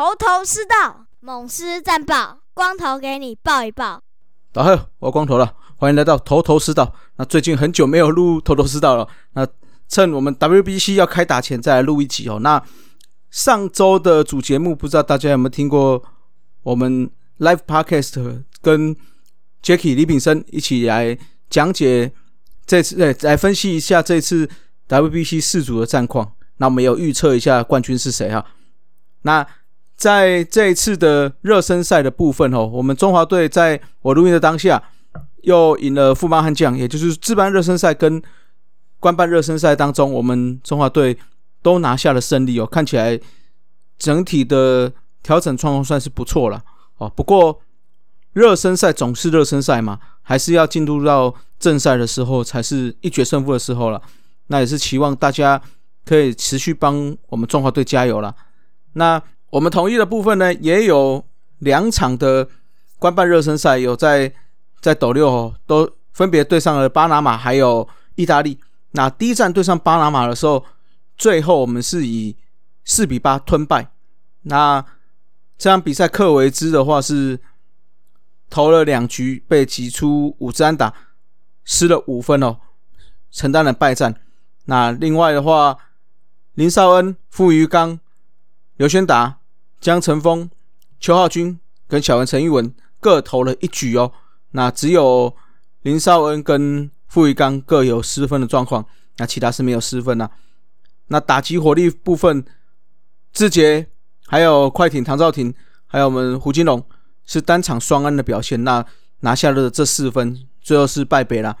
头头是道，猛狮战报，光头给你报一报。大家好，我光头了，欢迎来到头头是道。那最近很久没有录头头是道了，那趁我们 WBC 要开打前再来录一集哦。那上周的主节目，不知道大家有没有听过？我们 Live Podcast 跟 Jackie 李炳生一起来讲解这次，对，来分析一下这次 WBC 四组的战况。那我们有预测一下冠军是谁哈？那在这一次的热身赛的部分哦，我们中华队在我录音的当下又赢了富邦悍将，也就是自办热身赛跟官办热身赛当中，我们中华队都拿下了胜利哦。看起来整体的调整状况算是不错了哦。不过热身赛总是热身赛嘛，还是要进入到正赛的时候才是一决胜负的时候了。那也是期望大家。可以持续帮我们中华队加油了。那我们同意的部分呢，也有两场的官办热身赛，有在在斗六哦都分别对上了巴拿马还有意大利。那第一站对上巴拿马的时候，最后我们是以四比八吞败。那这场比赛克维兹的话是投了两局被挤出五支安打，失了五分哦，承担了败战。那另外的话。林少恩、傅余刚、刘轩达、江晨峰、邱浩军跟小文陈玉文各投了一局哦。那只有林少恩跟傅玉刚各有失分的状况，那其他是没有失分呐。那打击火力部分，志杰还有快艇唐兆廷，还有我们胡金龙是单场双安的表现，那拿下了这四分，最后是败北了。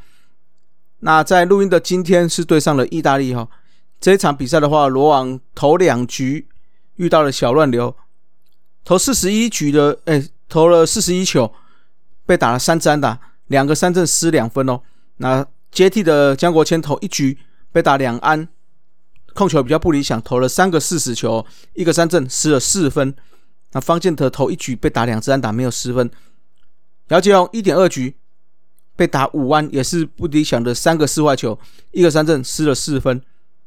那在录音的今天是对上了意大利哈。这一场比赛的话，罗网头两局遇到了小乱流，投四十一局的，哎，投了四十一球，被打了三支打，两个三振失两分哦。那接替的江国谦投一局被打两安，控球比较不理想，投了三个四十球，一个三振失了四分。那方建德投一局被打两支安打，没有失分。姚杰龙一点二局被打五安，也是不理想的三个四坏球，一个三振失了四分。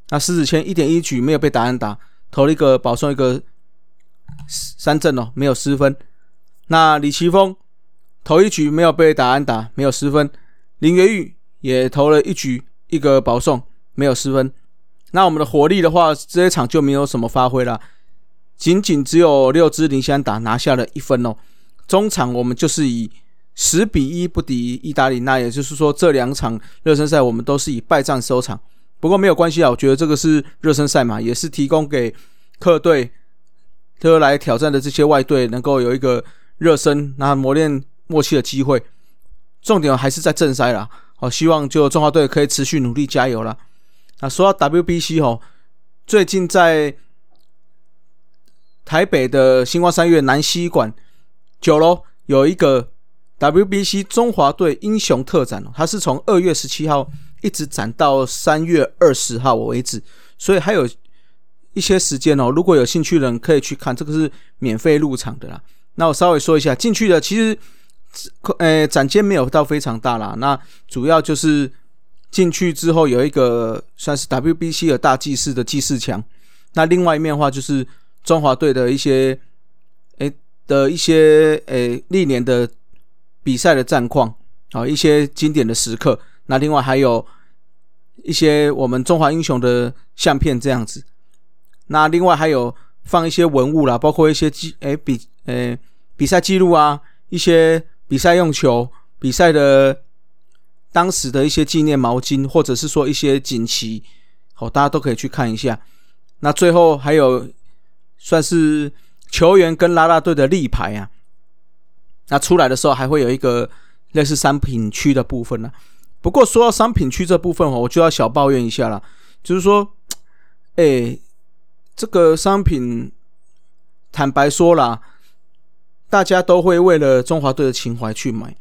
那狮子谦一点一局没有被打安打，投了一个保送一个三振哦，没有失分。那李奇峰投一局没有被打安打，没有失分。林元玉也投了一局一个保送，没有失分。那我们的火力的话，这一场就没有什么发挥了，仅仅只有六支零安打拿下了一分哦。中场我们就是以十比一不敌意大利，那也就是说这两场热身赛我们都是以败战收场。不过没有关系啊，我觉得这个是热身赛嘛，也是提供给客队特来挑战的这些外队能够有一个热身、那磨练默契的机会。重点还是在正赛啦，好，希望就中华队可以持续努力加油了。那说到 WBC 哦，最近在台北的星光三月南西馆九楼有一个 WBC 中华队英雄特展哦，它是从二月十七号。一直展到三月二十号为止，所以还有一些时间哦。如果有兴趣的人可以去看，这个是免费入场的啦。那我稍微说一下，进去的其实，呃，展间没有到非常大啦。那主要就是进去之后有一个算是 WBC 的大祭祀的祭祀墙。那另外一面的话就是中华队的一些，诶的一些诶历年的比赛的战况啊，一些经典的时刻。那另外还有一些我们中华英雄的相片这样子，那另外还有放一些文物啦，包括一些记诶比诶比赛记录啊，一些比赛用球、比赛的当时的一些纪念毛巾，或者是说一些锦旗，好，大家都可以去看一下。那最后还有算是球员跟啦啦队的立牌啊，那出来的时候还会有一个类似商品区的部分呢。不过说到商品区这部分哦，我就要小抱怨一下了，就是说，哎，这个商品，坦白说啦，大家都会为了中华队的情怀去买，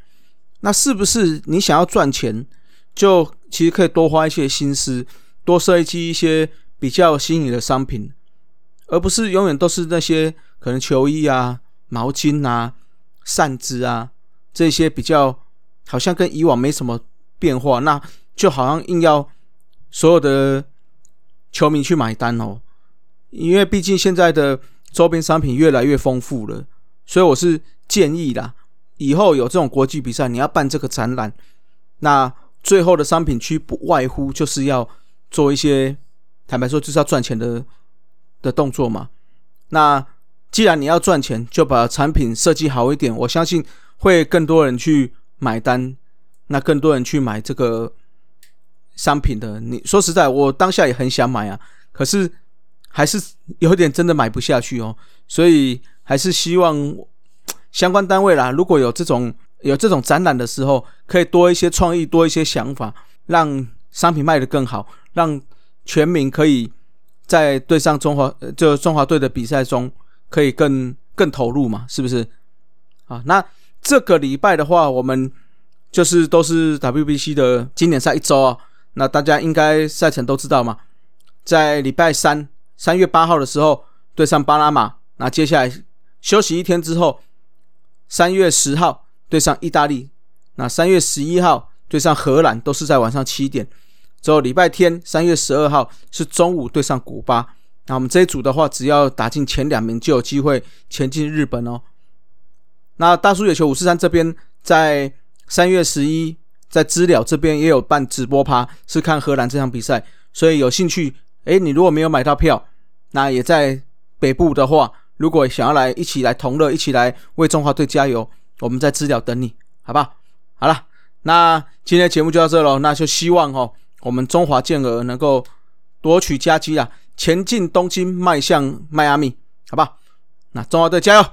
那是不是你想要赚钱，就其实可以多花一些心思，多设计一些比较新颖的商品，而不是永远都是那些可能球衣啊、毛巾啊、扇子啊这些比较好像跟以往没什么。变化，那就好像硬要所有的球迷去买单哦，因为毕竟现在的周边商品越来越丰富了，所以我是建议啦，以后有这种国际比赛，你要办这个展览，那最后的商品区不外乎就是要做一些，坦白说就是要赚钱的的动作嘛。那既然你要赚钱，就把产品设计好一点，我相信会更多人去买单，那更多人去买这个商品的。你说实在，我当下也很想买啊，可是还是有点真的买不下去哦。所以还是希望相关单位啦，如果有这种有这种展览的时候，可以多一些创意，多一些想法，让商品卖得更好，让全民可以在对上中华就中华队的比赛中。可以更更投入嘛？是不是？啊，那这个礼拜的话，我们就是都是 WBC 的经典赛一周啊。那大家应该赛程都知道嘛？在礼拜三，三月八号的时候对上巴拿马，那接下来休息一天之后，三月十号对上意大利，那三月十一号对上荷兰，都是在晚上七点。之后礼拜天，三月十二号是中午对上古巴。那我们这一组的话，只要打进前两名，就有机会前进日本哦。那大叔野球五四三这边，在三月十一，在知了这边也有办直播趴，是看荷兰这场比赛。所以有兴趣，哎，你如果没有买到票，那也在北部的话，如果想要来一起来同乐，一起来为中华队加油，我们在知了等你，好不？好好了，那今天的节目就到这喽。那就希望哦，我们中华健儿能够夺取佳绩啊！前进东京，迈向迈阿密，好吧？那中华队加油！